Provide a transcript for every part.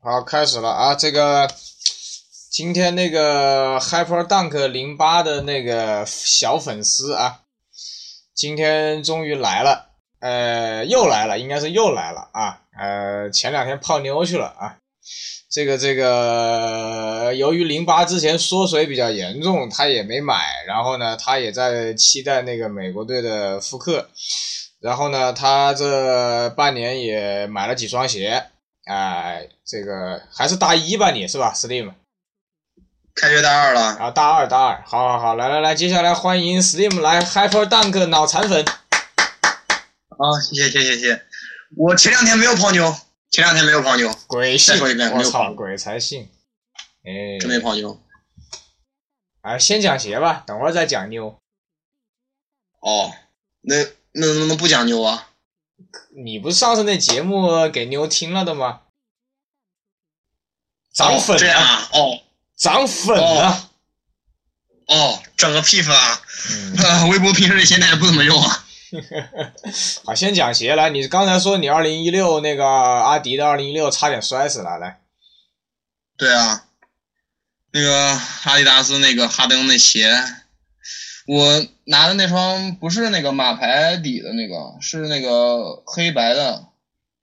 好，开始了啊！这个今天那个 Hyper Dunk 零八的那个小粉丝啊，今天终于来了，呃，又来了，应该是又来了啊！呃，前两天泡妞去了啊。这个这个，由于零八之前缩水比较严重，他也没买，然后呢，他也在期待那个美国队的复刻，然后呢，他这半年也买了几双鞋。哎，这个还是大一吧，你是吧，Slim？开学大二了啊，大二大二，好好好，来来来，接下来欢迎 Slim 来 Hyper Dunk 脑残粉。啊，谢谢谢谢谢谢，我前两天没有泡妞，前两天没有泡妞，鬼信，再说一遍我操，鬼才信，哎，真没泡妞。哎，先讲鞋吧，等会儿再讲妞。哦，那那能不能不讲妞啊？你不是上次那节目给妞听了的吗？涨粉啊！哦，涨粉了。哦，整个屁粉啊！微博平时现在也不怎么用啊。好，先讲鞋来。你刚才说你二零一六那个阿迪的二零一六差点摔死了，来。对啊，那个阿迪达斯那个哈登那鞋。我拿的那双不是那个马牌底的那个，是那个黑白的，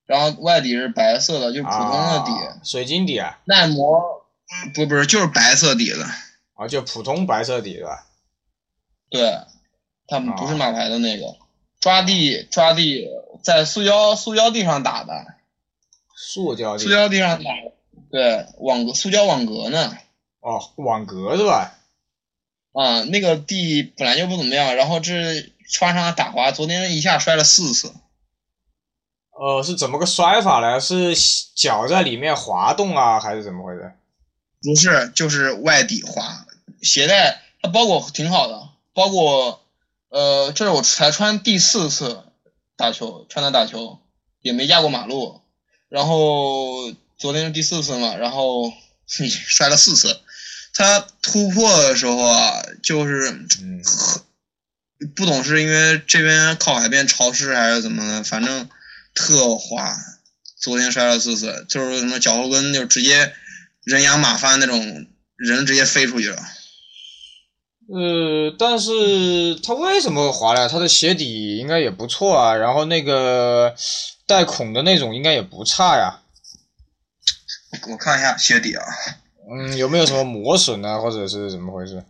然后外底是白色的，就普通的底，水晶底啊，耐磨，不不是就是白色底的，啊就普通白色底是吧？对，他们不是马牌的那个，抓地抓地在塑胶塑胶地上打的，塑胶塑胶地上打的，对网格塑胶网格呢？哦，网格是吧？啊，那个地本来就不怎么样，然后这穿上打滑，昨天一下摔了四次。呃，是怎么个摔法呢？是脚在里面滑动啊，还是怎么回事？不是，就是外底滑。鞋带它包裹挺好的，包裹呃，这是我才穿第四次打球，穿它打球也没压过马路。然后昨天是第四次嘛，然后 摔了四次。它突破的时候啊，就是不懂是因为这边靠海边潮湿还是怎么的，反正特滑。昨天摔了四次，就是什么脚后跟就直接人仰马翻那种，人直接飞出去了。呃，但是他为什么滑呢？他的鞋底应该也不错啊，然后那个带孔的那种应该也不差呀。我看一下鞋底啊。嗯，有没有什么磨损啊，或者是怎么回事？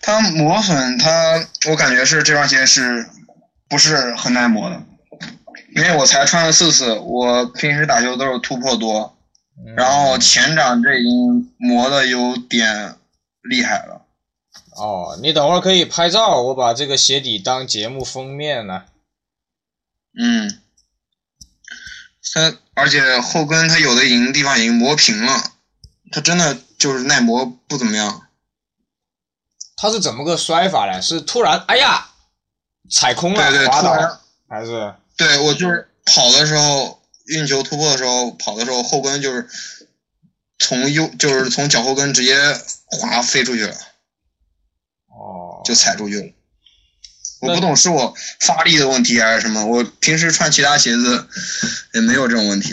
它磨损，它我感觉是这双鞋是不是很耐磨的？因为我才穿了四次，我平时打球都是突破多，然后前掌这已经磨的有点厉害了。哦，你等会儿可以拍照，我把这个鞋底当节目封面呢。嗯，它而且后跟它有的已经地方已经磨平了。它真的就是耐磨不怎么样。它是怎么个摔法呢？是突然哎呀踩空了滑倒，还是？对我就是跑的时候运球突破的时候跑的时候后跟就是从右就是从脚后跟直接滑飞出去了。哦。就踩出去了。我不懂是我发力的问题还是什么？我平时穿其他鞋子也没有这种问题。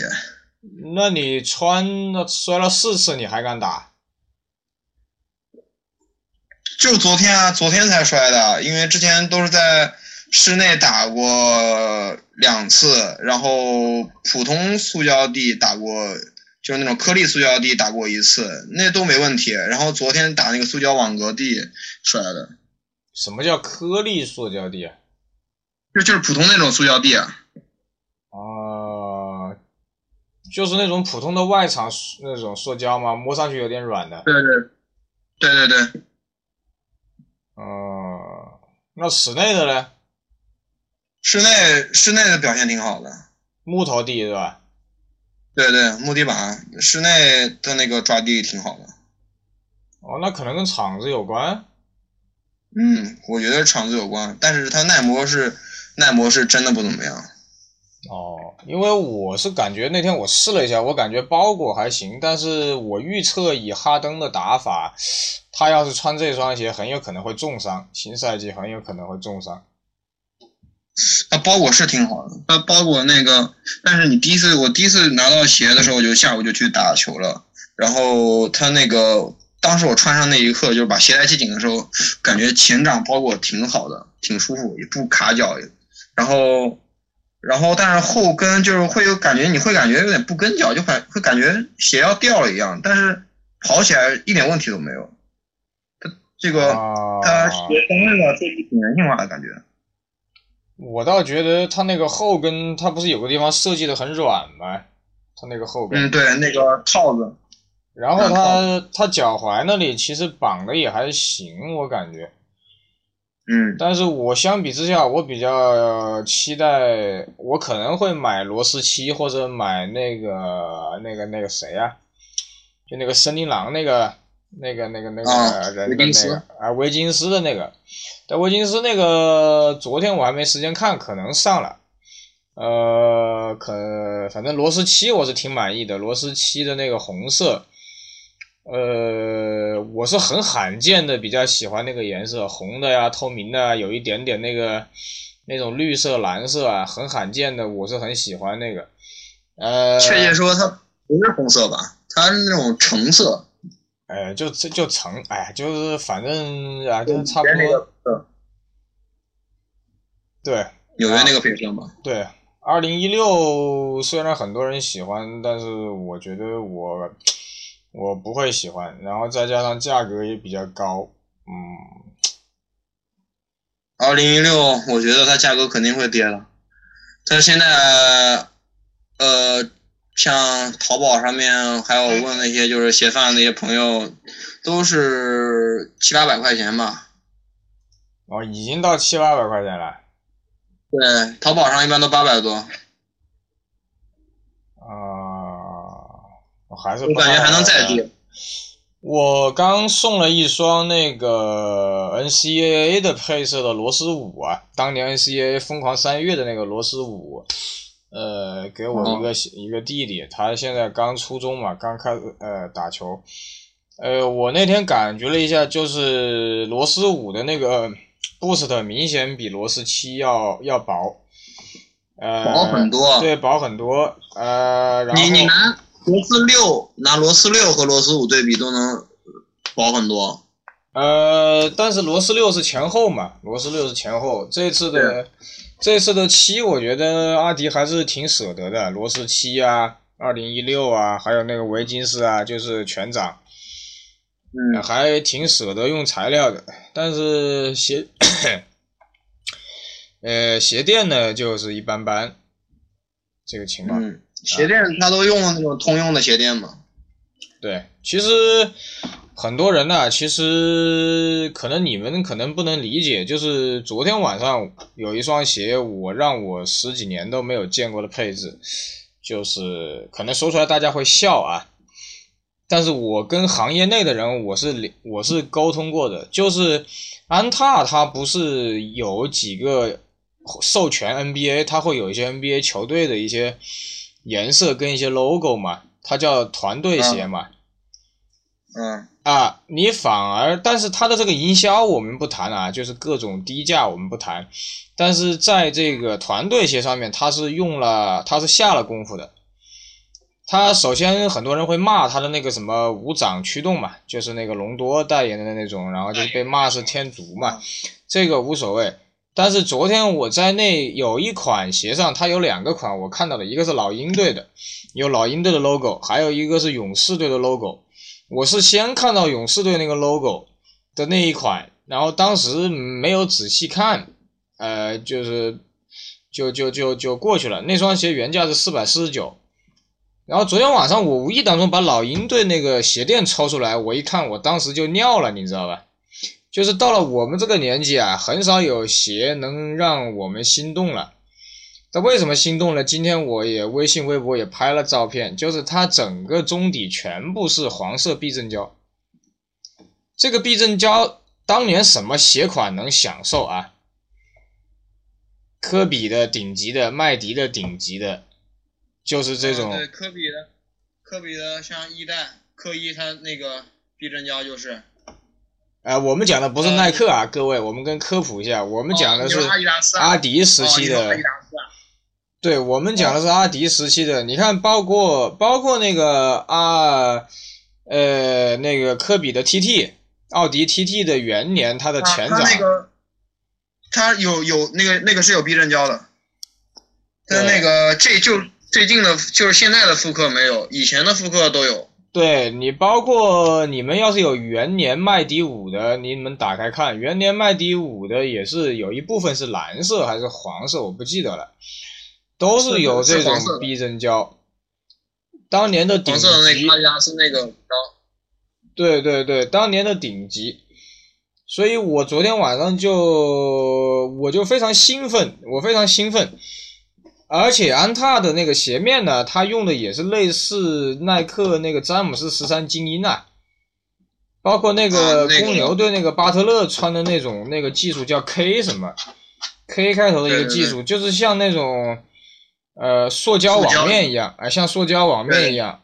那你穿了摔了四次，你还敢打？就昨天啊，昨天才摔的，因为之前都是在室内打过两次，然后普通塑胶地打过，就是那种颗粒塑胶地打过一次，那都没问题。然后昨天打那个塑胶网格地摔的。什么叫颗粒塑胶地？就就是普通那种塑胶地啊。就是那种普通的外场那种塑胶吗？摸上去有点软的。对对，对对对。嗯，那室内的呢？室内室内的表现挺好的。木头地是吧？对对，木地板，室内的那个抓地挺好的。哦，那可能跟厂子有关。嗯，我觉得厂子有关，但是它耐磨是耐磨是真的不怎么样。哦，因为我是感觉那天我试了一下，我感觉包裹还行，但是我预测以哈登的打法，他要是穿这双鞋，很有可能会重伤，新赛季很有可能会重伤。啊包裹是挺好的，它包裹那个，但是你第一次我第一次拿到鞋的时候，就下午就去打球了，然后他那个当时我穿上那一刻，就是把鞋带系紧的时候，感觉前掌包裹挺好的，挺舒服，也不卡脚，然后然后但是后跟就是会有感觉，你会感觉有点不跟脚，就感会感觉鞋要掉了一样，但是跑起来一点问题都没有。它这个啊，它鞋跟那个设计挺人性化的感觉。我倒觉得它那个后跟，它不是有个地方设计的很软吗？它那个后跟，嗯，对，那个套子。然后它它脚踝那里其实绑的也还行，我感觉。嗯。但是我相比之下，我比较期待，我可能会买罗斯七或者买那个那个那个谁啊，就那个森林狼那个那个那个那啊个人的那个啊维金斯的那个，但维金斯那个昨天我还没时间看，可能上了。呃，可反正罗斯七我是挺满意的，罗斯七的那个红色，呃，我是很罕见的比较喜欢那个颜色，红的呀、透明的呀，有一点点那个那种绿色、蓝色啊，很罕见的，我是很喜欢那个。呃，确切说，它不是红色吧？它是那种橙色，呃，就就就橙，哎，就是反正啊，就差不多，对纽约那个配色嘛。对。二零一六虽然很多人喜欢，但是我觉得我我不会喜欢，然后再加上价格也比较高，嗯，二零一六，我觉得它价格肯定会跌的。它现在，呃，像淘宝上面，还有问那些就是鞋贩那些朋友，都是七八百块钱吧。哦，已经到七八百块钱了。对，淘宝上一般都八百多，啊、我还是我感觉还能再低。我刚送了一双那个 NCAA 的配色的罗斯五啊，当年 NCAA 疯狂三月的那个罗斯五，呃，给我一个、一个弟弟，他现在刚初中嘛，刚开始呃打球，呃，我那天感觉了一下，就是罗斯五的那个 boost 明显比罗斯七要要薄，呃，薄很多。对，薄很多，呃，然后你你拿罗斯六，拿螺丝六和螺丝五对比都能薄很多。呃，但是螺丝六是前后嘛，螺丝六是前后。这次的这次的七，我觉得阿迪还是挺舍得的。螺丝七啊，二零一六啊，还有那个维金斯啊，就是全掌，嗯，还挺舍得用材料的。但是鞋，呃，鞋垫呢就是一般般，这个情况。嗯，鞋垫它都用了那种通用的鞋垫嘛。对，其实很多人呢、其实可能你们可能不能理解，就是昨天晚上有一双鞋，我让我十几年都没有见过的配置，就是可能说出来大家会笑啊，但是我跟行业内的人我是理我是沟通过的，就是安踏它不是有几个授权 NBA，它会有一些 NBA 球队的一些颜色跟一些 logo 嘛，它叫团队鞋嘛。嗯啊，你反而，但是它的这个营销我们不谈啊，就是各种低价我们不谈，但是在这个团队鞋上面，它是用了，它是下了功夫的。它首先很多人会骂它的那个什么无掌驱动嘛，就是那个隆多代言的那种，然后就是被骂是天竺嘛，这个无所谓。但是昨天我在那有一款鞋上，它有两个款我看到的，一个是老鹰队的，有老鹰队的 logo，还有一个是勇士队的 logo。我是先看到勇士队那个 logo 的那一款，然后当时没有仔细看，呃，就是就就就就过去了。那双鞋原价是四百四十九，然后昨天晚上我无意当中把老鹰队那个鞋垫抽出来，我一看，我当时就尿了，你知道吧？就是到了我们这个年纪啊，很少有鞋能让我们心动了。那为什么心动呢？今天我也微信、微博也拍了照片，就是它整个中底全部是黄色避震胶。这个避震胶当年什么鞋款能享受啊？科比的顶级的，麦迪的顶级的，就是这种。对，科比的，科比的像一代科一，它那个避震胶就是。呃，我们讲的不是耐克啊，各位，我们跟科普一下，我们讲的是阿迪时期的对，我们讲的是阿迪时期的。你看，包括包括那个啊，呃，那个科比的 TT，奥迪 TT 的元年，它的前他掌，那个，他有有那个那个是有避震胶的，但那个这就最近的，就是现在的复刻没有，以前的复刻都有。对你，包括你们要是有元年麦迪五的，你们打开看，元年麦迪五的也是有一部分是蓝色还是黄色，我不记得了，都是有这种是黄色的。避震胶。当年的顶黄色的那级对对对，当年的顶级，所以我昨天晚上就我就非常兴奋，我非常兴奋，而且安踏的那个鞋面呢，它用的也是类似耐克那个詹姆斯十三精英啊，包括那啊个公牛队那个巴特勒穿的那种那个技术叫 K 什么 K 开头的一个技术，就是像那种呃塑胶网面一样，啊、像塑胶网面一样，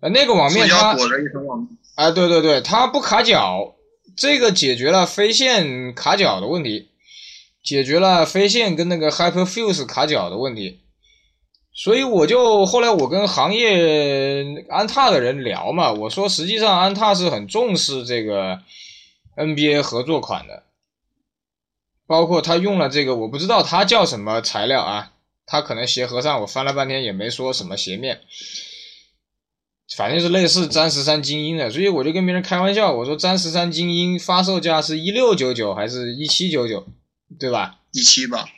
呃那个网面它胶裹着一层网。啊，对对对，它不卡脚，这个解决了飞线卡脚的问题，解决了飞线跟那个 Hyperfuse 卡脚的问题。所以我就后来我跟行业安踏的人聊嘛，我说实际上安踏是很重视这个 NBA 合作款的，包括他用了这个我不知道他叫什么材料啊，他可能鞋盒上我翻了半天也没说什么鞋面。反正是类似詹十三精英的，所以我就跟别人开玩笑，我说詹十三精英发售价是一六九九还是一七九九，对吧？一七吧，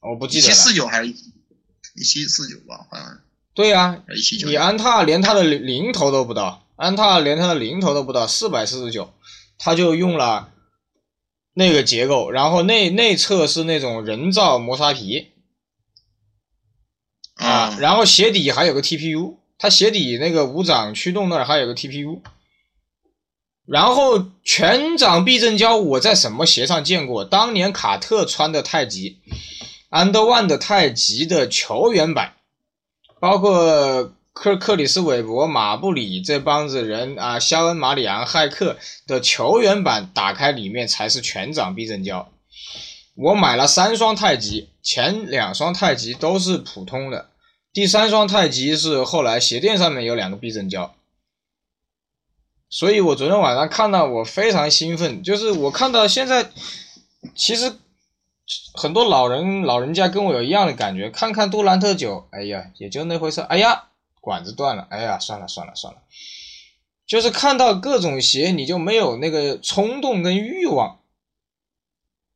我不记得了。七四九还是一七四九吧，好像是对呀、一七九。你安踏连它的零零头都不到，安踏连它的零头都不到，四百四十九，它就用了那个结构，然后内内侧是那种人造磨砂皮啊，然后鞋底还有个 TPU，它鞋底那个无掌驱动那儿还有个 TPU，然后全掌避震胶我在什么鞋上见过？当年卡特穿的太极，Under One 的太极的球员版，包括克克里斯韦伯、马布里这帮子人啊，肖恩、马里昂、骇客的球员版，打开里面才是全掌避震胶。我买了三双太极，前两双太极都是普通的，第三双太极是后来鞋垫上面有两个避震胶。所以我昨天晚上看到我非常兴奋，就是我看到现在，其实很多老人老人家跟我有一样的感觉，看看杜兰特九，哎呀，也就那回事，哎呀，管子断了，哎呀，算了算了算了，就是看到各种鞋，你就没有那个冲动跟欲望，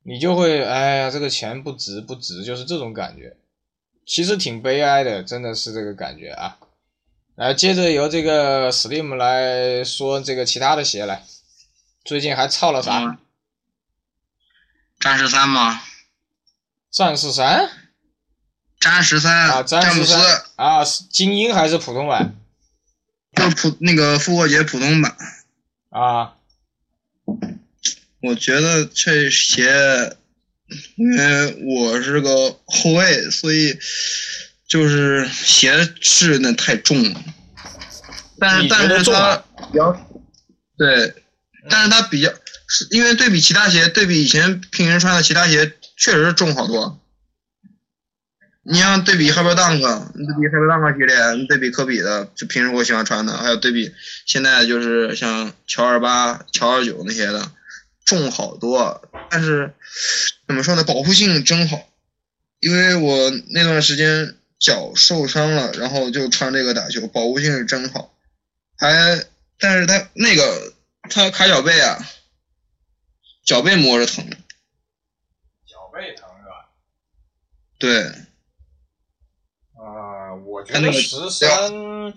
你就会，哎呀，这个钱不值不值，就是这种感觉，其实挺悲哀的，真的是这个感觉啊。来，接着由这个 Slim 来说这个其他的鞋来，最近还操了啥？嗯詹十三吗？战士三詹十三啊，战詹姆斯啊，是精英还是普通版就是普那个复活节普通版。啊？我觉得这鞋，因为我是个后卫，所以就是鞋是那太重了。但是但是它比较对，但是它比较是因为对比其他鞋，对比以前平时穿的其他鞋，确实是重好多。你像对比 Hyper Dunk，你对比 Hyper Dunk 系列，你对比科比的，就平时我喜欢穿的，还有对比现在就是像乔二八、乔二九那些的，重好多。但是怎么说呢，保护性真好，因为我那段时间脚受伤了，然后就穿这个打球，保护性是真好。还，但是他那个他卡脚背啊，脚背摸着疼。脚背疼是吧？对，啊、我觉得十三，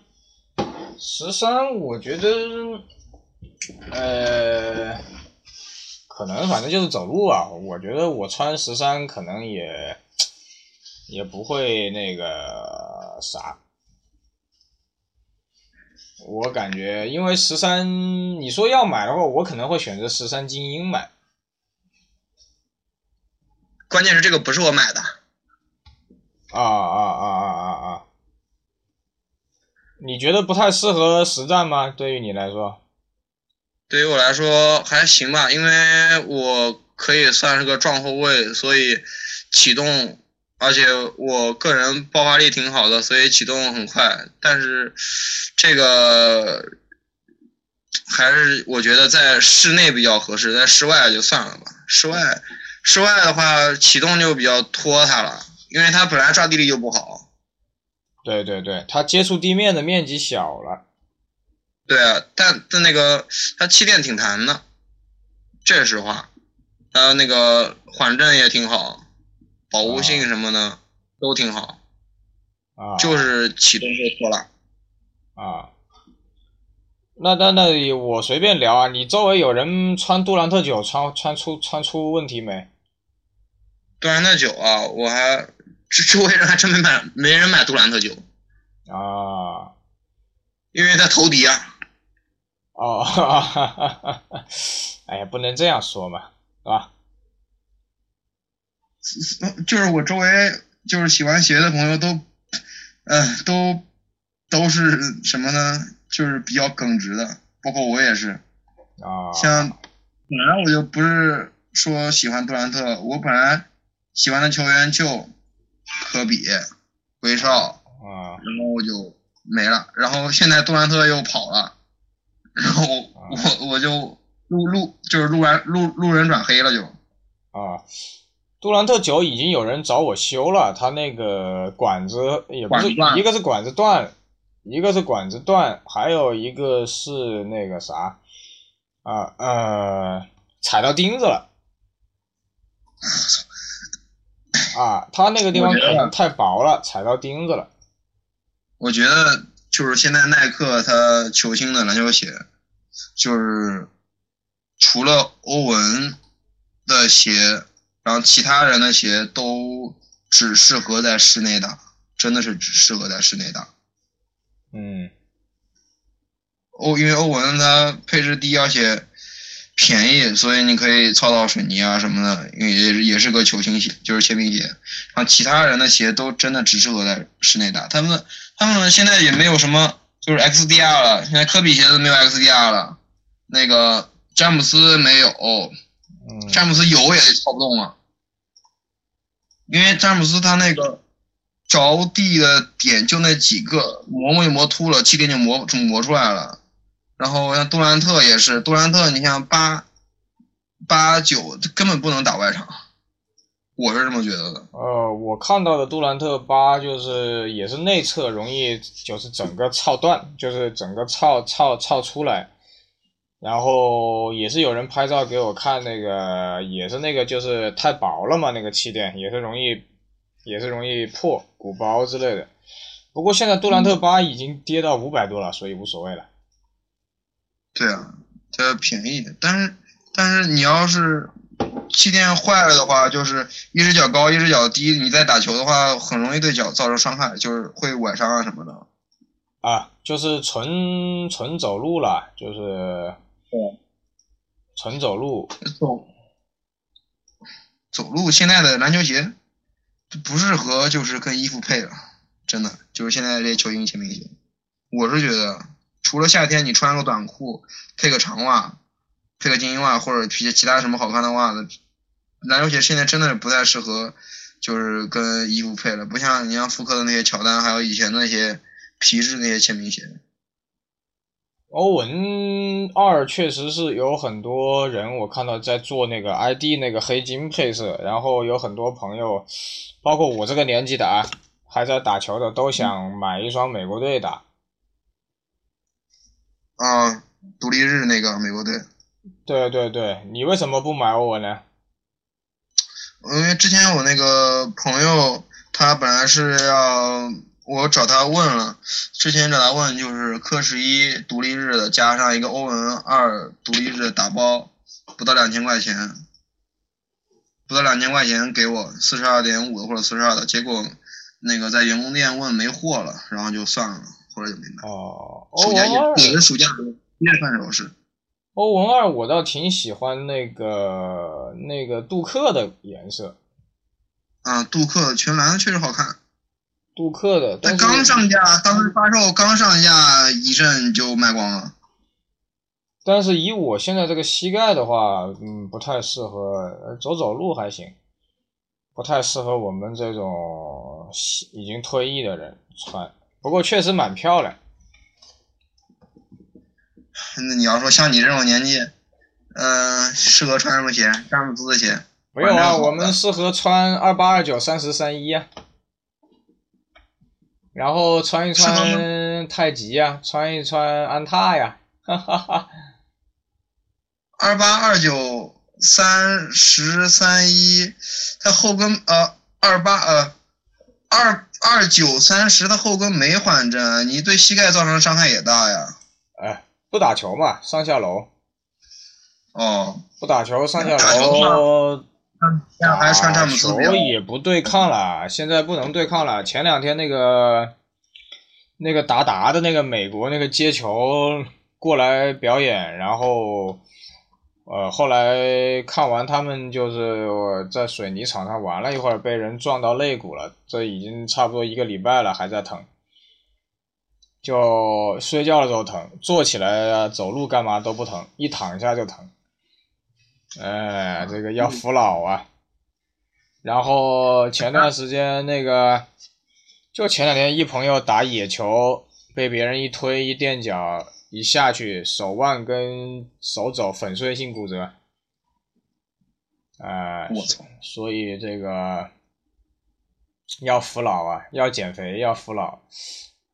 十三，我觉得，呃，可能反正就是走路啊。我觉得我穿十三可能也也不会那个啥。我感觉，因为十三，你说要买的话，我可能会选择十三精英买。关键是这个不是我买的，啊啊啊啊啊啊！你觉得不太适合实战吗？对于你来说？对于我来说还行吧，因为我可以算是个撞后卫，所以启动，而且我个人爆发力挺好的，所以启动很快。但是这个还是我觉得在室内比较合适，在室外就算了吧。室外，室外的话启动就比较拖沓了，因为它本来抓地力就不好。对对对，它接触地面的面积小了。对啊，但但那个它气垫挺弹的，这是实话。还有那个缓震也挺好，保护性什么的都挺好。啊，就是启动就错了。啊，那那那我随便聊啊，你周围有人穿杜兰特九穿穿出穿出问题没？杜兰特九啊，我还周围人还真没买，没人买杜兰特九。啊，因为他投敌啊。哦，哈哈哈哈哈！哎呀，不能这样说嘛，是吧？就是我周围就是喜欢鞋的朋友都，嗯，都都是什么呢？就是比较耿直的，包括我也是。啊。像本来我就不是说喜欢杜兰特，我本来喜欢的球员就科比、威少，啊，然后我就没了。然后现在杜兰特又跑了，然后我我就路路就是路人路路人转黑了就。啊。杜兰特九已经有人找我修了，他那个管子也不是一个是管子断，一个是管子断，还有一个是那个啥，啊呃踩到钉子了，啊，他那个地方可能太薄了，踩到钉子了。我觉得就是现在耐克他球星的篮球鞋，就是除了欧文的鞋。然后其他人的鞋都只适合在室内打，真的是只适合在室内打。嗯，欧因为欧文他配置低而且便宜，所以你可以操到水泥啊什么的，因为也也是个球星鞋，就是签名鞋。然后其他人的鞋都真的只适合在室内打，他们他们现在也没有什么就是 XDR 了，现在科比鞋子没有 XDR 了，那个詹姆斯没有。詹姆斯有也操不动了，因为詹姆斯他那个着地的点就那几个，磨磨磨秃了，气垫就磨就磨出来了。然后像杜兰特也是，杜兰特你像八八九根本不能打外场，我是这么觉得的。呃，我看到的杜兰特八就是也是内侧容易就是整个操断，就是整个操操操出来。然后也是有人拍照给我看，那个也是那个就是太薄了嘛，那个气垫也是容易，也是容易破鼓包之类的。不过现在杜兰特八已经跌到五百多了，所以无所谓了。对啊，它便宜，但是但是你要是气垫坏了的话，就是一只脚高一只脚低，你在打球的话很容易对脚造成伤害，就是会崴伤啊什么的。啊，就是纯纯走路了，就是。对，纯走路走走路，现在的篮球鞋不适合，就是跟衣服配了，真的就是现在这些球星签名鞋。我是觉得，除了夏天你穿个短裤，配个长袜，配个精英袜或者皮其他什么好看的袜子，篮球鞋现在真的不太适合，就是跟衣服配了。不像你像复刻的那些乔丹，还有以前那些皮质那些签名鞋。欧文二确实是有很多人，我看到在做那个 ID 那个黑金配色，然后有很多朋友，包括我这个年纪的啊，还在打球的，都想买一双美国队的。啊，独立日那个美国队。对对对，你为什么不买欧文呢？因为之前我那个朋友，他本来是要。我找他问了，之前找他问就是科十一独立日的加上一个欧文二独立日打包，不到两千块钱，不到两千块钱给我四十二点五的或者四十二的，结果那个在员工店问没货了，然后就算了，后来就没买。哦，暑假也也是暑假一月份时候是。欧文二我倒挺喜欢那个那个杜克的颜色。啊，杜克全蓝的确实好看。杜克的，但刚上架，当时发售刚上架一阵就卖光了。但是以我现在这个膝盖的话，嗯，不太适合，走走路还行，不太适合我们这种已经退役的人穿。不过确实蛮漂亮。那你要说像你这种年纪，嗯，适合穿什么鞋？詹姆斯的鞋？没有啊，我们适合穿二八二九三十三一啊，然后穿一穿太极呀，穿一穿安踏呀，哈哈哈。二八二九三十三一，它后跟呃二八呃二二九三十，它后跟没缓震，你对膝盖造成的伤害也大呀。哎，不打球嘛，上下楼。哦，不打球上下楼。打球也不对抗了，现在不能对抗了。前两天那个那个达达的那个美国那个接球过来表演，然后呃后来看完他们就是在水泥场上玩了一会儿，被人撞到肋骨了，这已经差不多一个礼拜了，还在疼。就睡觉的时候疼，坐起来走路干嘛都不疼，一躺下就疼。哎，这个要服老啊！然后前段时间那个，就前两天一朋友打野球，被别人一推一垫脚，一下去手腕跟手肘粉碎性骨折。哎，我操！所以这个要服老啊，要减肥，要服老。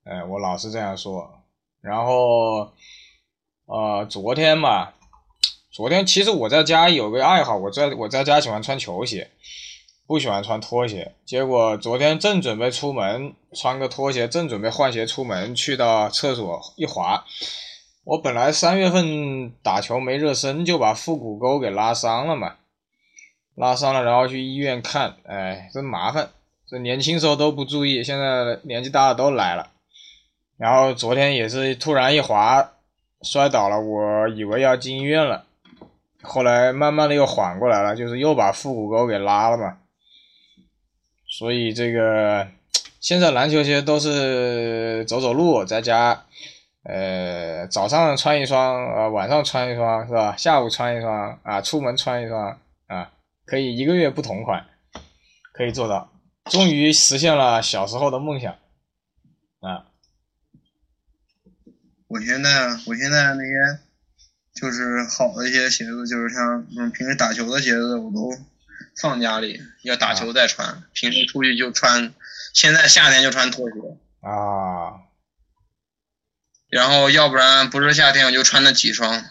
哎，我老是这样说。然后，呃，昨天嘛。昨天其实我在家有个爱好，我在我在家喜欢穿球鞋，不喜欢穿拖鞋。结果昨天正准备出门，穿个拖鞋，正准备换鞋出门，去到厕所一滑，我本来三月份打球没热身，就把腹股沟给拉伤了嘛，拉伤了，然后去医院看，哎，真麻烦。这年轻时候都不注意，现在年纪大了都来了。然后昨天也是突然一滑，摔倒了，我以为要进医院了。后来慢慢的又缓过来了，就是又把腹股沟给拉了嘛，所以这个现在篮球鞋都是走走路，在家，呃，早上穿一双，呃，晚上穿一双，是吧？下午穿一双，啊，出门穿一双，啊，可以一个月不同款，可以做到，终于实现了小时候的梦想，啊！我现在，我现在那些。就是好的一些鞋子，就是像嗯平时打球的鞋子，我都放家里，要打球再穿。平时出去就穿，现在夏天就穿拖鞋啊。然后要不然不是夏天，我就穿那几双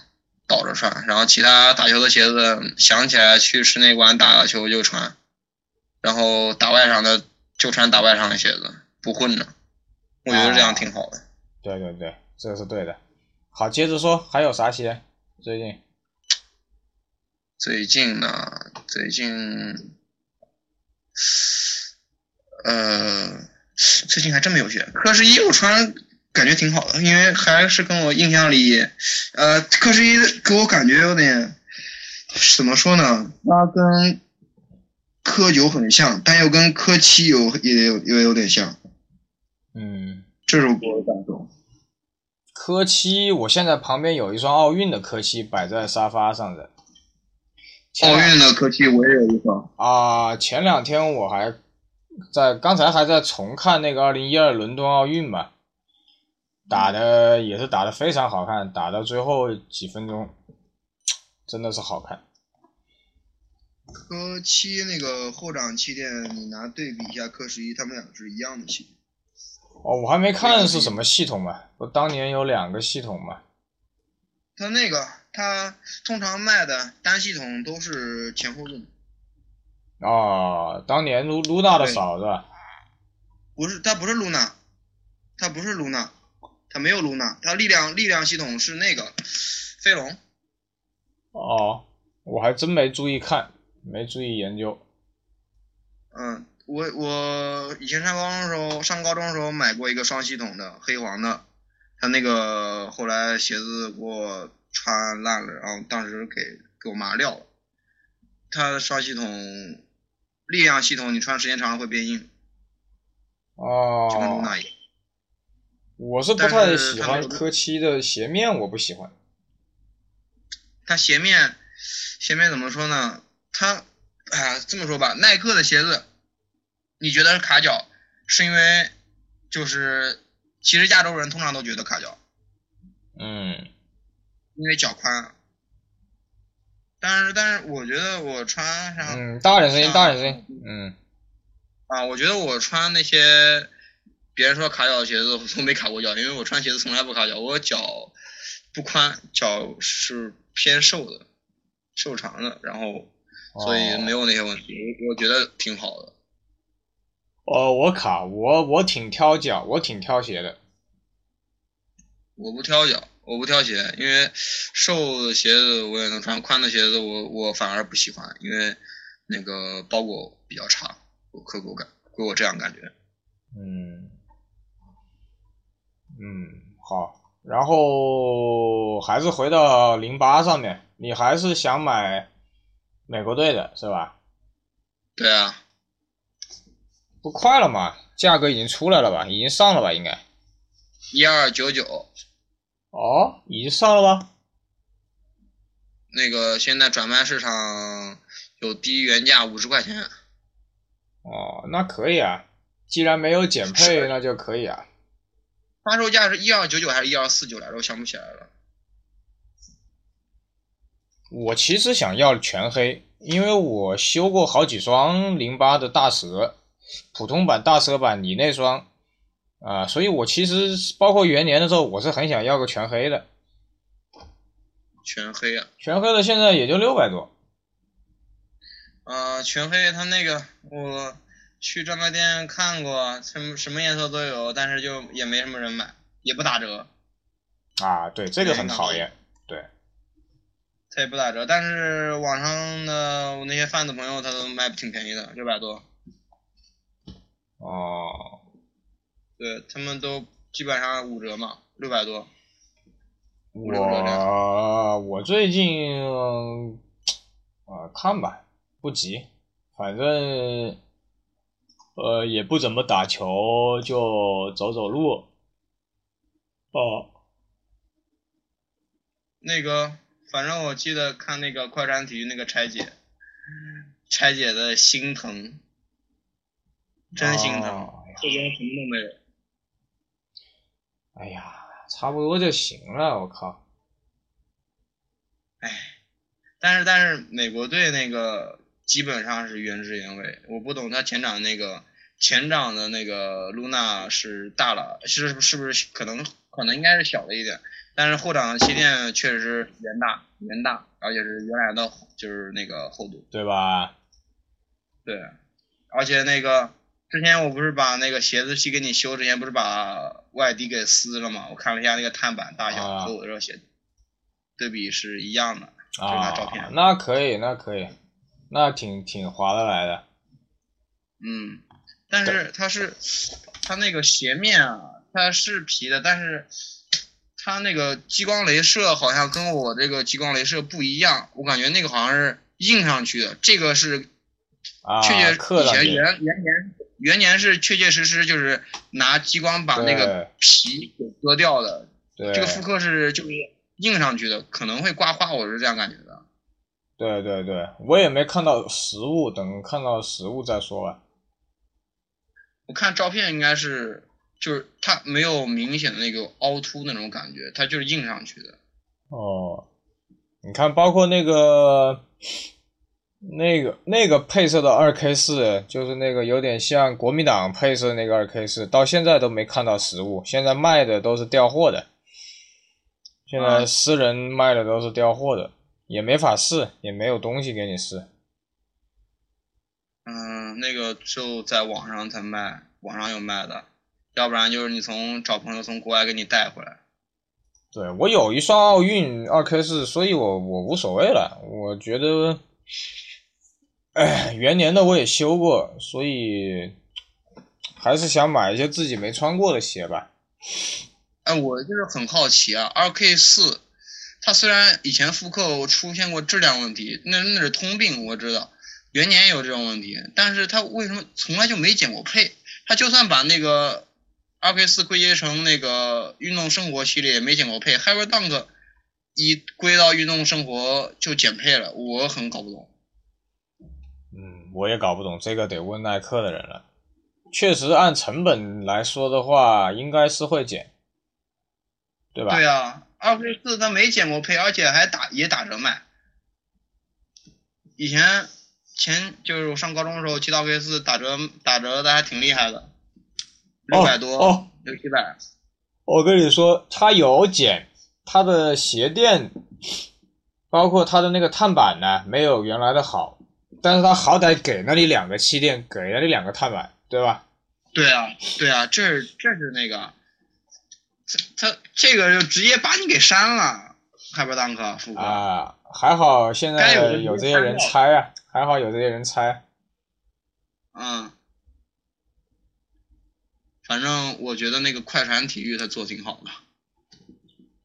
倒着穿。然后其他打球的鞋子，想起来去室内馆打个球就穿。然后打外场的就穿打外场的鞋子，不混着。我觉得这样挺好的。对对对，这是对的。好，接着说，还有啥鞋？最近，最近呢？最近，呃，最近还真没有选。科十一我穿感觉挺好的，因为还是跟我印象里，呃，科十一给我感觉有点，怎么说呢？它跟科九很像，但又跟科七有也有也有点像。嗯，这是我的感受。科七，我现在旁边有一双奥运的科七摆在沙发上的。奥运的科七我也有一双。啊，前两天我还在，刚才还在重看那个二零一二伦敦奥运嘛，打的也是打的非常好看，打到最后几分钟，真的是好看。科七那个后掌气垫，你拿对比一下科十一，他们俩是一样的气垫。哦，我还没看是什么系统嘛？不，当年有两个系统嘛。它那个，它通常卖的单系统都是前后盾。哦，当年露露娜的嫂子。不是，他不是露娜，他不是露娜，他没有露娜，他力量力量系统是那个飞龙。哦，我还真没注意看，没注意研究。嗯。我我以前上高中的时候，上高中的时候买过一个双系统的黑黄的，他那个后来鞋子给我穿烂了，然后当时给给我妈撂了。它的双系统力量系统，你穿时间长了会变硬。哦。就跟露娜一样。我是不太喜欢科七的鞋面，我不喜欢。它鞋面鞋面怎么说呢？它啊这么说吧，耐克的鞋子，你觉得是卡脚，是因为就是其实亚洲人通常都觉得卡脚，嗯因为脚宽。但是但是我觉得我穿上嗯，大点声音，大点声音。嗯啊，我觉得我穿那些别人说卡脚的鞋子，我都没卡过脚，因为我穿鞋子从来不卡脚，我脚不宽，脚是偏瘦的，瘦长的，然后所以没有那些问题，我我觉得挺好的。哦，我卡，我我挺挑脚，我挺挑鞋的。我不挑脚，我不挑鞋，因为瘦的鞋子我也能穿，宽的鞋子我我反而不喜欢，因为那个包裹比较差，我可给我感给我这样感觉。嗯嗯，好。然后还是回到零八上面，你还是想买美国队的是吧？对啊，不快了嘛，价格已经出来了吧？已经上了吧？应该。一二九九，哦，已经上了吧？那个现在转卖市场有低原价五十块钱。哦，那可以啊。既然没有减配，那就可以啊。发售价是一二九九还是一二四九来着？我想不起来了。我其实想要全黑，因为我修过好几双零八的大蛇，普通版、大蛇版、你那双，啊、所以我其实包括元年的时候，我是很想要个全黑的。全黑啊，全黑的现在也就六百多。呃，全黑它那个我去专卖店看过，什么什么颜色都有，但是就也没什么人买，也不打折，啊，对，这个很讨厌。对，它也不打折。但是网上的我那些贩子朋友他都卖挺便宜的，六百多。哦，对他们都基本上五折嘛，六百多。我我最近啊、看吧，不急，反正呃也不怎么打球，就走走路。哦，那个，反正我记得看那个快船体育那个拆解，拆解的心疼，真心疼，哦这边什么都没有。哎呀，差不多就行了，我靠。哎，但是但是美国队那个基本上是原汁原味，我不懂他前掌那个前掌的那个露娜是大了，是是不是可能可能应该是小了一点，但是后掌的气垫确实是原大原大，而且是原来的就是那个厚度。对吧？对，而且那个之前我不是把那个鞋子去给你修之前，不是把外底给撕了吗？我看了一下那个碳板大小啊和我的这个鞋对比是一样的，就是拿照啊片，。那可以，那可以，那挺挺划得来的。嗯，但是它是它那个鞋面啊，它是皮的，但是它那个激光镭射好像跟我这个激光镭射不一样，我感觉那个好像是印上去的，这个是啊，确切以前元元年元年是确确实实就是拿激光把那个皮给割掉的，对这个复刻是就是印上去的，可能会刮花，我是这样感觉的。对对对，我也没看到实物，等看到实物再说吧。我看照片应该是就是它没有明显的那个凹凸那种感觉，它就是印上去的。哦，你看，包括那个那个那个配色的二 K 四，就是那个有点像国民党配色那个二 K 四，到现在都没看到实物，现在卖的都是调货的。现在啊私人卖的都是调货的，也没法试，也没有东西给你试。嗯，那个就在网上才卖，网上有卖的，要不然就是你从找朋友从国外给你带回来。对我有一双奥运二 K 四，所以我我无所谓了。我觉得，哎，元年的我也修过，所以还是想买一些自己没穿过的鞋吧。哎，我就是很好奇啊，二 K 四，它虽然以前复刻出现过质量问题，那那是通病，我知道，元年也有这种问题，但是它为什么从来就没减过配？它就算把那个二 K 四归结成那个运动生活系列，也没减过配。Hyper Dunk 一归到运动生活就减配了，我很搞不懂。嗯，我也搞不懂，这个得问耐克的人了。确实按成本来说的话，应该是会减，对吧？对啊，二 K 四它没减过配，而且还打也打折卖。以前前就是我上高中的时候，七到 K 四打折打折的还挺厉害的，六百多，哦，六七百。我跟你说，它有减，它的鞋垫，包括它的那个碳板呢，没有原来的好，但是他好歹给了你两个气垫，给了你两个碳板，对吧？对啊，对啊，这这是那个，他他这个就直接把你给删了，海伯当克副哥。啊，还好现在有有这些人猜啊，还好有这些人猜。嗯，反正我觉得那个快船体育他做挺好的。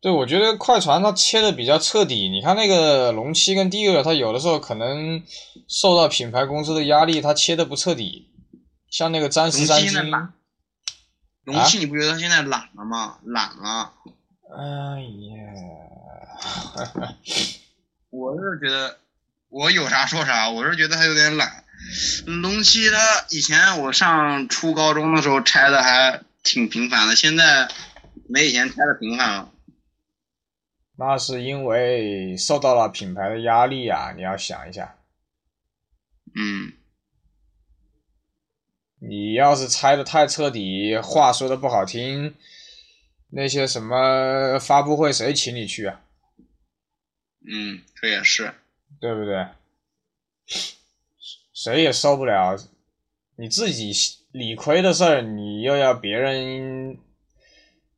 对，我觉得快船它切的比较彻底。你看那个龙七跟第二，他有的时候可能受到品牌公司的压力，他切的不彻底。像那个詹十三金，龙七你不觉得他现在懒了吗？懒了。哎呀，我是觉得我有啥说啥，我是觉得他有点懒。龙七他以前我上初高中的时候拆的还挺频繁的，现在没以前拆的频繁了。那是因为受到了品牌的压力啊！你要想一下。嗯。你要是拆的太彻底，话说的不好听，那些什么发布会谁请你去啊？嗯，这也是，对不对？谁也受不了，你自己理亏的事儿，你又要别人，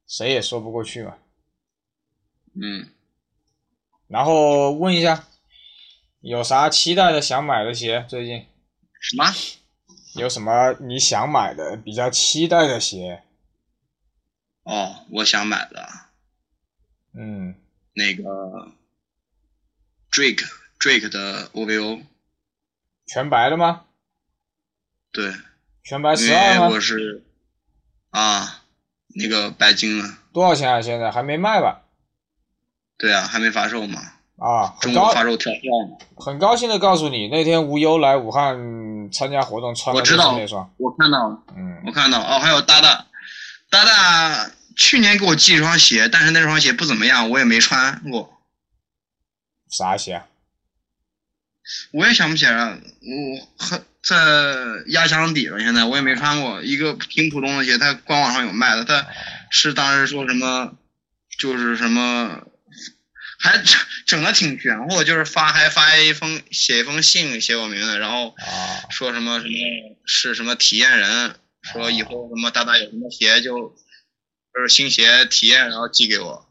谁也说不过去嘛。嗯。然后问一下，有啥期待的、想买的鞋？最近？什么？有什么你想买的、比较期待的鞋？哦，我想买的，嗯，那个 Drake Drake 的 OVO，全白的吗？对，全白十二吗？我是啊，那个白金了。多少钱啊？现在还没卖吧？对啊，还没发售嘛。啊，中国发售跳票嘛。很高兴的告诉你，那天无忧来武汉参加活动，穿的就是那双。我看到了，嗯，我看到哦，还有达达，达达去年给我寄一双鞋，但是那双鞋不怎么样，我也没穿过。啥鞋？我也想不起来了，我很在压箱底了，现在我也没穿过，一个挺普通的鞋，它官网上有卖的，它是当时说什么，就是什么。还整整的挺玄乎，就是发还发一封写一封信写我名字，然后说什么什么是什么体验人，说以后什么大大有什么鞋就就是新鞋体验，然后寄给我。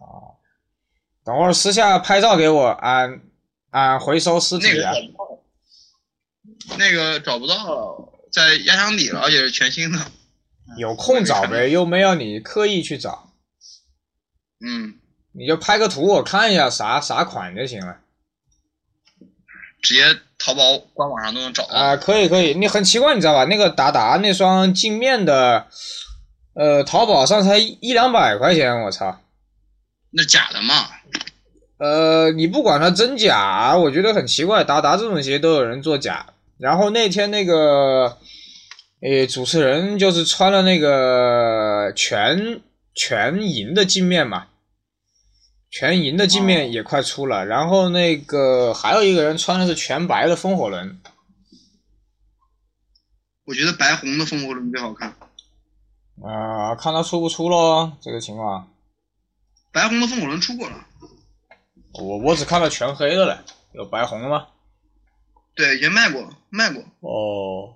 等会儿私下拍照给我，俺俺回收尸体啊。那个找不到，在压箱底了，而且是全新的。有空找呗，又没有你刻意去找。嗯。你就拍个图我看一下啥啥款就行了，直接淘宝官网上都能找到啊，可以可以。你很奇怪你知道吧？那个达达那双镜面的，呃，淘宝上才一两百块钱，我操！那假的嘛？呃，你不管它真假，我觉得很奇怪。达达这种鞋都有人做假。然后那天那个，诶，主持人就是穿了那个全全银的镜面嘛。全银的镜面也快出了，然后那个还有一个人穿的是全白的风火轮，我觉得白红的风火轮最好看。啊，看他出不出喽，这个情况。白红的风火轮出过了。我我只看到全黑的嘞，有白红的吗？对，也卖过，卖过。哦，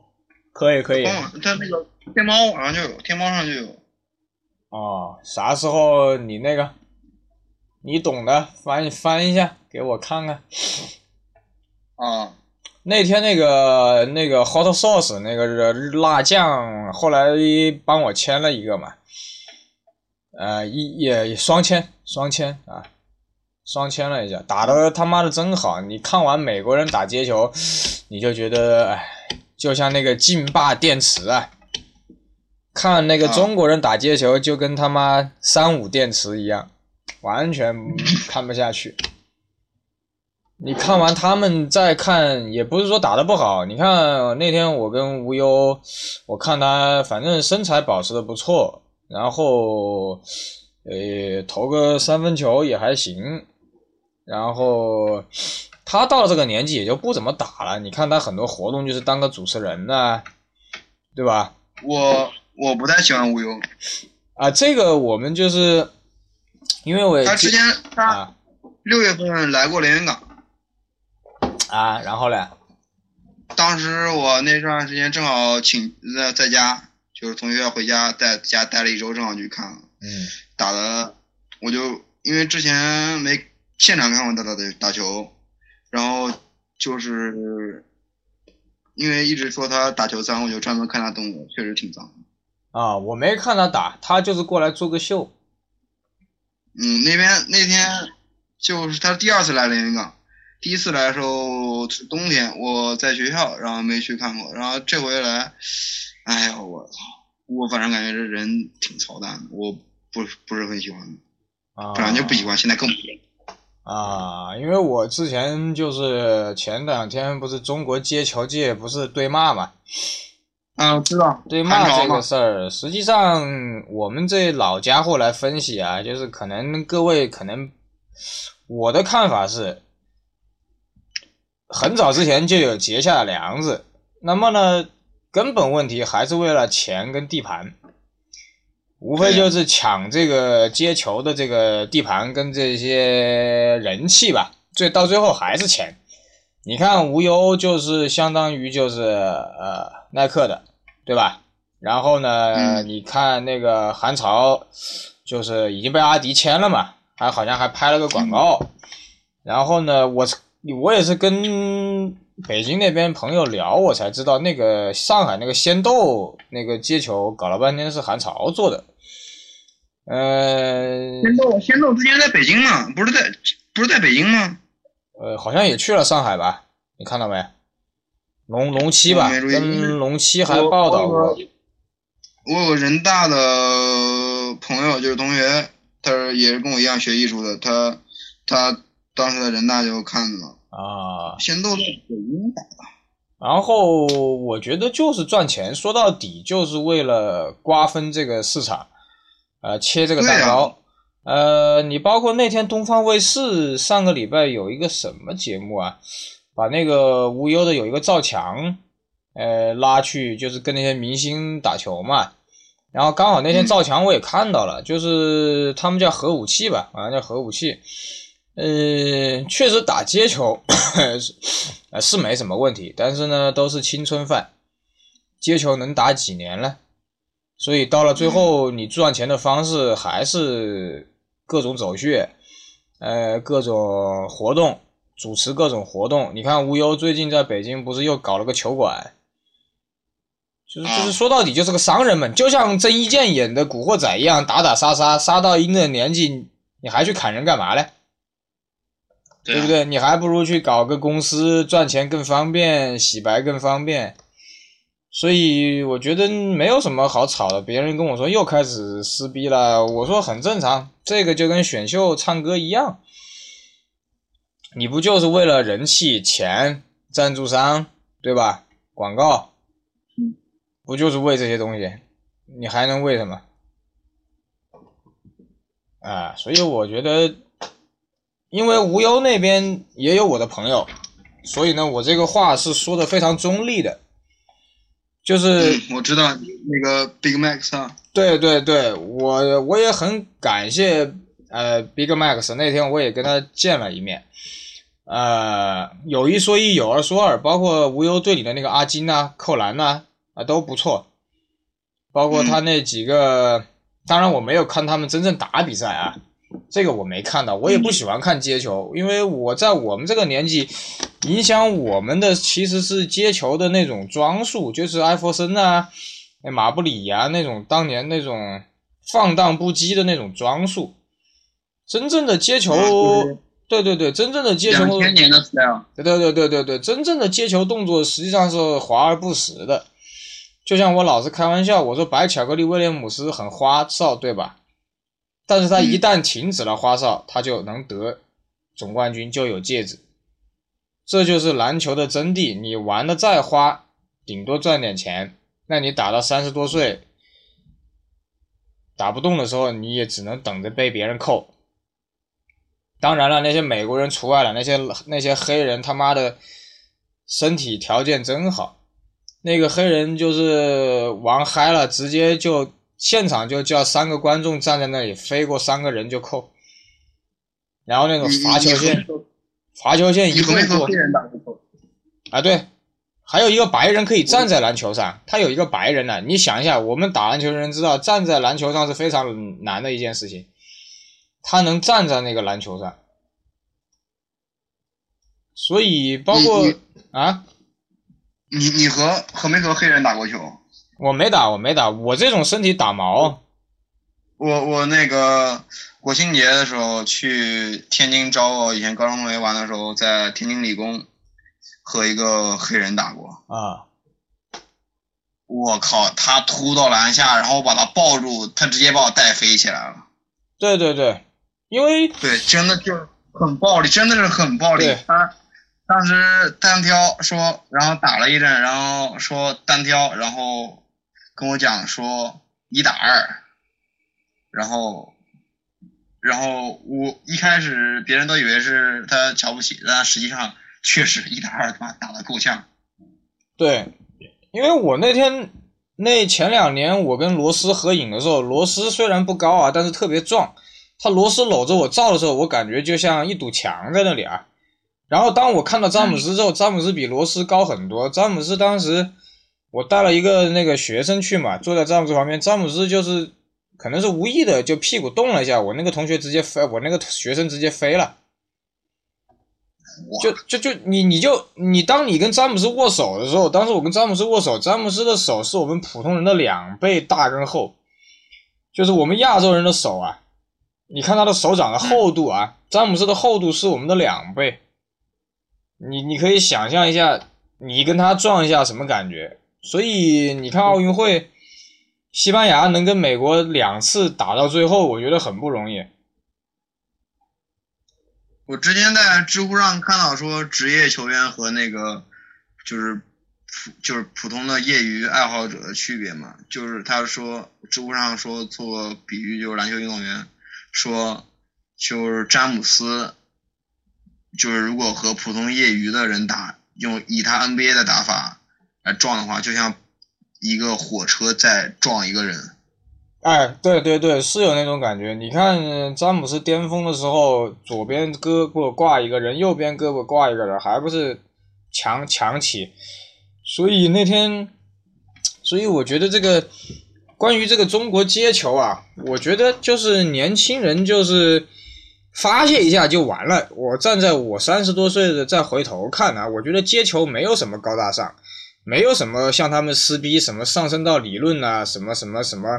可以可以。他那个天猫网上就有，天猫上就有。哦，啥时候你那个？你懂的，翻翻一下给我看看。啊，那天那个那个 hot sauce 那个辣酱，后来帮我签了一个嘛，呃，一也双签双签啊，双签了一下，打的他妈的真好。你看完美国人打街球，你就觉得哎，就像那个劲霸电池啊，看那个中国人打街球就跟他妈三五电池一样。完全看不下去。你看完他们再看，也不是说打得不好。你看那天我跟无忧，我看他反正身材保持的不错，然后呃投个三分球也还行，然后他到了这个年纪也就不怎么打了。你看他很多活动就是当个主持人呐、对吧？我我不太喜欢无忧，啊，这个我们就是因为我他之前他啊六月份来过连云港，啊，然后嘞，当时我那段时间正好请在在家，就是从学校回家，在家待了一周，正好去看了。嗯打的，我就因为之前没现场看过他打的打球，然后就是因为一直说他打球脏，我就专门看他动作，确实挺脏。啊，我没看他打，他就是过来做个秀。嗯，那边那天就是他第二次来连云港，第一次来的时候是冬天，我在学校，然后没去看过，然后这回来，哎呀，我操，我反正感觉这人挺操蛋的，我不不是很喜欢，啊，本来就不喜欢，现在更不喜欢。啊，因为我之前就是前两天不是中国街球界不是对骂嘛，啊，我知道，对骂这个事儿，实际上我们这老家伙来分析啊，就是可能各位可能我的看法是，很早之前就有结下梁子，那么呢，根本问题还是为了钱跟地盘，无非就是抢这个接球的这个地盘跟这些人气吧，最到最后还是钱。你看无忧就是相当于就是呃耐克的，对吧？然后呢，嗯你看那个韩潮，就是已经被阿迪签了嘛，还好像还拍了个广告。然后呢，我我也是跟北京那边朋友聊，我才知道那个上海那个仙豆那个接球搞了半天是韩潮做的。呃仙豆仙豆之前在北京嘛，不是在不是在北京吗？呃，好像也去了上海吧？你看到没？龙龙七吧，跟龙七还报道过。我有个人大的朋友，就是同学，他是也是跟我一样学艺术的，他他当时在人大就看了，啊，仙豆在北京打的，然后我觉得就是赚钱，说到底就是为了瓜分这个市场，呃，切这个蛋糕。呃，你包括那天东方卫视上个礼拜有一个什么节目啊，把那个无忧的有一个赵强，呃，拉去就是跟那些明星打球嘛。然后刚好那天赵强我也看到了，就是他们叫核武器吧，好像叫核武器。呃，确实打街球是没什么问题，但是呢都是青春饭，街球能打几年呢？所以到了最后，你赚钱的方式还是各种走穴，呃，各种活动，主持各种活动。你看无忧最近在北京不是又搞了个球馆，就是就是说到底就是个商人们，就像郑伊健演的《古惑仔》一样，打打杀杀，杀到一定的年纪，你还去砍人干嘛嘞？对不？对？你还不如去搞个公司，赚钱更方便，洗白更方便。所以我觉得没有什么好吵的。别人跟我说又开始撕逼了，我说很正常，这个就跟选秀唱歌一样，你不就是为了人气、钱、赞助商，对吧？广告，不就是为这些东西？你还能为什么？啊，所以我觉得，因为无忧那边也有我的朋友，所以呢，我这个话是说的非常中立的，就是嗯，我知道那个 Big Max 啊，对对对，我我也很感谢呃 Big Max，那天我也跟他见了一面，呃，有一说一，有二说二，包括无忧队里的那个阿金呐、扣篮呐啊都不错，包括他那几个，当然我没有看他们真正打比赛啊，这个我没看到，我也不喜欢看接球，因为我在我们这个年纪，影响我们的其实是接球的那种装束，就是艾弗森啊。那马布里呀、那种当年那种放荡不羁的那种装束，真正的接球，对对对，真正的接球，两千年的对对对对对对，真正的接球动作实际上是华而不实的。就像我老是开玩笑，我说白巧克力威廉姆斯很花哨，对吧？但是他一旦停止了花哨，他就能得总冠军，就有戒指。这就是篮球的真谛。你玩的再花，顶多赚点钱。那你打到三十多岁，打不动的时候，你也只能等着被别人扣。当然了，那些美国人除外了，那些那些黑人他妈的身体条件真好。那个黑人就是玩嗨了，直接就现场就叫三个观众站在那里，飞过三个人就扣。然后那种罚球线，罚球线一没过。啊，对，还有一个白人可以站在篮球上，他有一个白人呢。你想一下，我们打篮球的人知道，站在篮球上是非常难的一件事情。他能站在那个篮球上，所以包括啊，你你和和没和黑人打过球？我没打，我没打，我这种身体打毛。我我那个国庆节的时候去天津找我以前高中同学玩的时候，在天津理工和一个黑人打过。啊！我靠，他突到篮下，然后我把他抱住，他直接把我带飞起来了。对对对。因为对，真的就很暴力，真的是很暴力。他当时单挑说，然后打了一阵，然后说单挑，然后跟我讲说一打二，然后，然后我一开始别人都以为是他瞧不起，但实际上确实一打二，他妈打的够呛。对，因为我那天那前两年我跟罗斯合影的时候，罗斯虽然不高啊，但是特别壮。他罗斯搂着我照的时候，我感觉就像一堵墙在那里啊。然后当我看到詹姆斯之后，詹姆斯比罗斯高很多。詹姆斯当时我带了一个那个学生去嘛，坐在詹姆斯旁边，詹姆斯就是可能是无意的就屁股动了一下，我那个同学直接飞，我那个学生直接飞了。就就就你你就你当你跟詹姆斯握手的时候，当时我跟詹姆斯握手，詹姆斯的手是我们普通人的两倍大跟厚，就是我们亚洲人的手啊。你看他的手掌的厚度啊，詹姆斯的厚度是我们的两倍。你你可以想象一下，你跟他撞一下什么感觉？所以你看奥运会，西班牙能跟美国两次打到最后，我觉得很不容易。我之前在知乎上看到说，职业球员和那个就是普就是普通的业余爱好者的区别嘛，就是他说知乎上说做比喻，就是篮球运动员。说，就是詹姆斯，就是如果和普通业余的人打，用以他 NBA 的打法来撞的话，就像一个火车在撞一个人。哎，对对对，是有那种感觉。你看詹姆斯巅峰的时候，左边胳膊挂一个人，右边胳膊挂一个人，还不是强强起。所以那天，所以我觉得这个。关于这个中国接球啊，我觉得就是年轻人就是发泄一下就完了。我站在我三十多岁的再回头看啊，我觉得接球没有什么高大上，没有什么像他们撕逼什么上升到理论啊，什么什么什么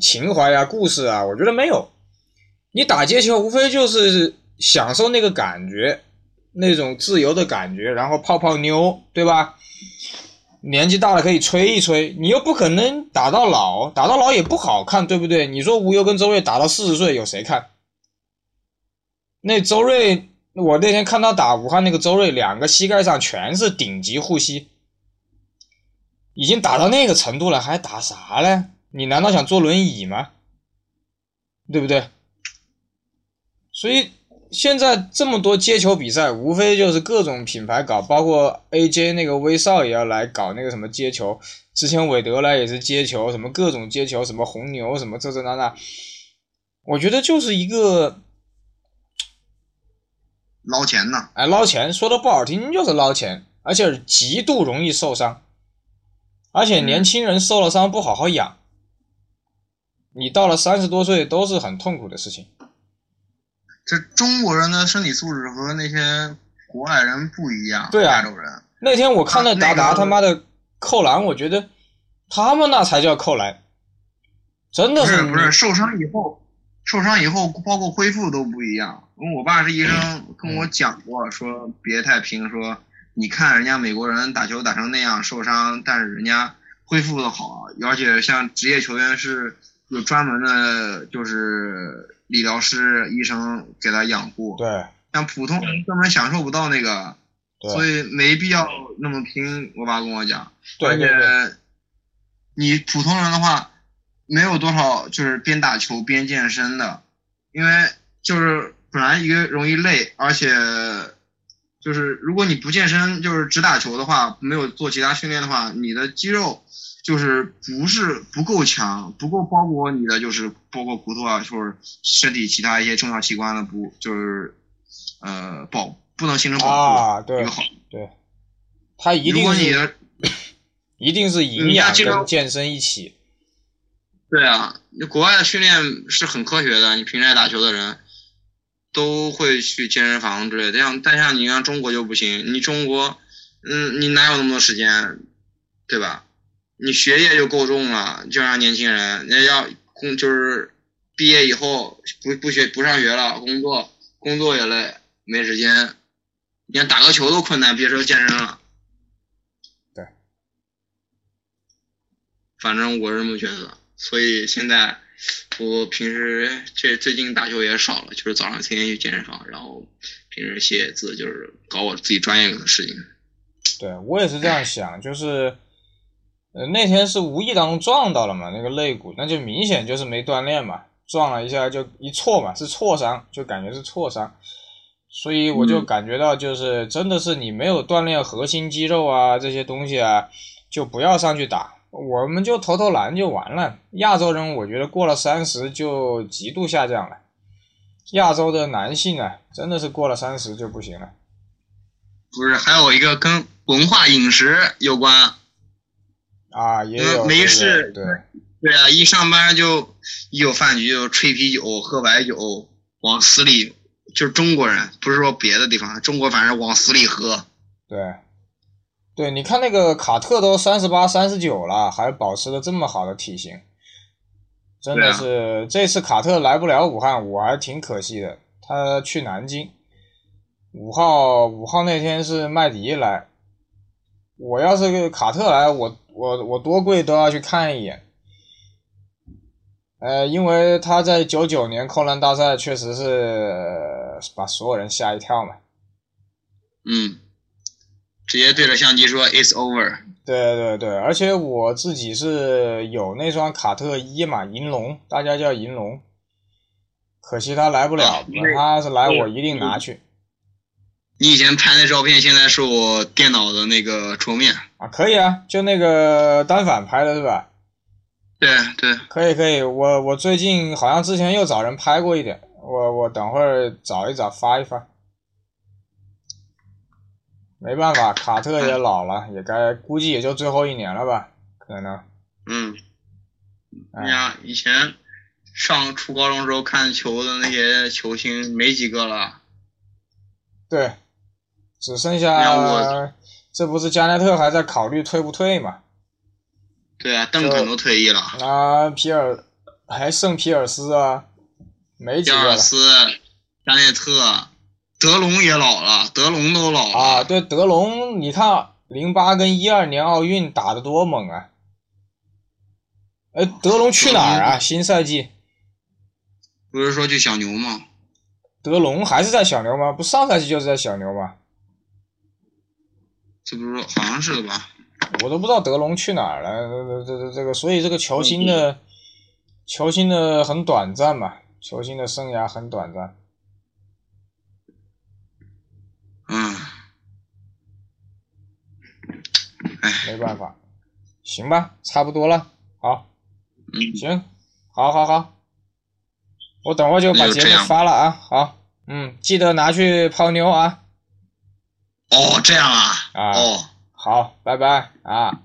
情怀啊、故事啊，我觉得没有。你打街球无非就是享受那个感觉，那种自由的感觉，然后泡泡妞，对吧？年纪大了可以吹一吹，你又不可能打到老，打到老也不好看，对不对？你说吴优跟周瑞打到四十岁，有谁看？那周瑞，我那天看他打武汉那个周瑞，两个膝盖上全是顶级护膝，已经打到那个程度了，还打啥呢？你难道想坐轮椅吗？对不对？所以。现在这么多接球比赛，无非就是各种品牌搞，包括 AJ 那个威少也要来搞那个什么接球。之前韦德来也是接球，什么各种接球，什么红牛，什么这这那那。我觉得就是一个捞钱呢。哎，捞钱，说的不好听就是捞钱，而且极度容易受伤，而且年轻人受了伤不好好养，你到了三十多岁都是很痛苦的事情。这中国人的身体素质和那些国外人不一样。对啊，亚洲人。那天我看到达达他妈的扣篮，我觉得他们那才叫扣篮，真的是不是受伤以后，受伤以后包括恢复都不一样。因为我爸是医生，跟我讲过，说别太拼，说你看人家美国人打球打成那样受伤，但是人家恢复的好，而且像职业球员是有专门的，就是。理疗师、医生给他养护，对，像普通人根本享受不到那个所以没必要那么拼。我爸跟我讲，而且你普通人的话，没有多少就是边打球边健身的，因为就是本来一个容易累，而且就是如果你不健身，就是只打球的话，没有做其他训练的话，你的肌肉就是不是不够强，不够包裹你的就是包括骨头啊，就是身体其他一些重要器官的不就是呃保。不能形成保护啊，对，对，它一定是，一定是营养跟健身一起。对啊，国外的训练是很科学的，你平时爱打球的人都会去健身房之类的。像但像你像中国就不行，你中国，嗯，你哪有那么多时间，对吧？你学业就够重了，就让年轻人，人要工就是毕业以后不不学不上学了，工作工作也累，没时间。连打个球都困难，别说健身了。对，反正我是这么觉得。所以现在我平时这最近打球也少了，就是早上天天去健身房，然后平时写字，就是搞我自己专业的事情。对我也是这样想，就是呃那天是无意当中撞到了嘛，那个肋骨，那就明显就是没锻炼嘛，撞了一下就一挫嘛，是挫伤，就感觉是挫伤。所以我就感觉到，就是真的是你没有锻炼核心肌肉啊，这些东西啊，就不要上去打，我们就投投篮就完了。亚洲人我觉得过了三十就极度下降了，亚洲的男性啊，真的是过了三十就不行了。不是，还有一个跟文化饮食有关啊，也有没事，对对啊，一上班就一有饭局就吹啤酒、喝白酒，往死里。就是中国人，不是说别的地方，中国反正往死里喝。对，对，你看那个卡特都三十八、三十九了，还保持了这么好的体型，真的是这次卡特来不了武汉，我还挺可惜的。他去南京，五号五号那天是麦迪来，我要是个卡特来，我我我多贵都要去看一眼。呃，因为他在九九年扣篮大赛确实是把所有人吓一跳嘛。嗯，直接对着相机说 “It's over”。对对对，而且我自己是有那双卡特一嘛，银龙，大家叫银龙。可惜他来不了，他是来我一定拿去。你以前拍那照片，现在是我电脑的那个桌面。啊，可以啊，就那个单反拍的是吧？对对，可以可以，我我最近好像之前又找人拍过一点，我我等会儿找一找发一发。没办法，卡特也老了，也该估计也就最后一年了吧，可能。嗯。哎呀，以前上初高中时候看球的那些球星没几个了。对，只剩下这不是加内特还在考虑退不退吗？对啊，邓肯都退役了。啊，皮尔还剩皮尔斯啊，没几个了。皮尔斯、加内特、德隆也老了，德隆都老了。啊，对，德隆，你看零八跟一二年奥运打的多猛啊！哎，德隆去哪儿啊？新赛季？不是说去小牛吗？德隆还是在小牛吗？不，上赛季就是在小牛吗？这不是好像是的吧？我都不知道德隆去哪儿了，这这这这个，所以这个球星的球星的很短暂嘛，球星的生涯很短暂。嗯，哎，没办法，行吧，差不多了，好，嗯，行，好好好，我等会就把节目发了啊，好，嗯，记得拿去泡妞啊。哦，这样啊，啊，哦。好，拜拜啊，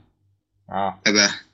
啊，拜拜。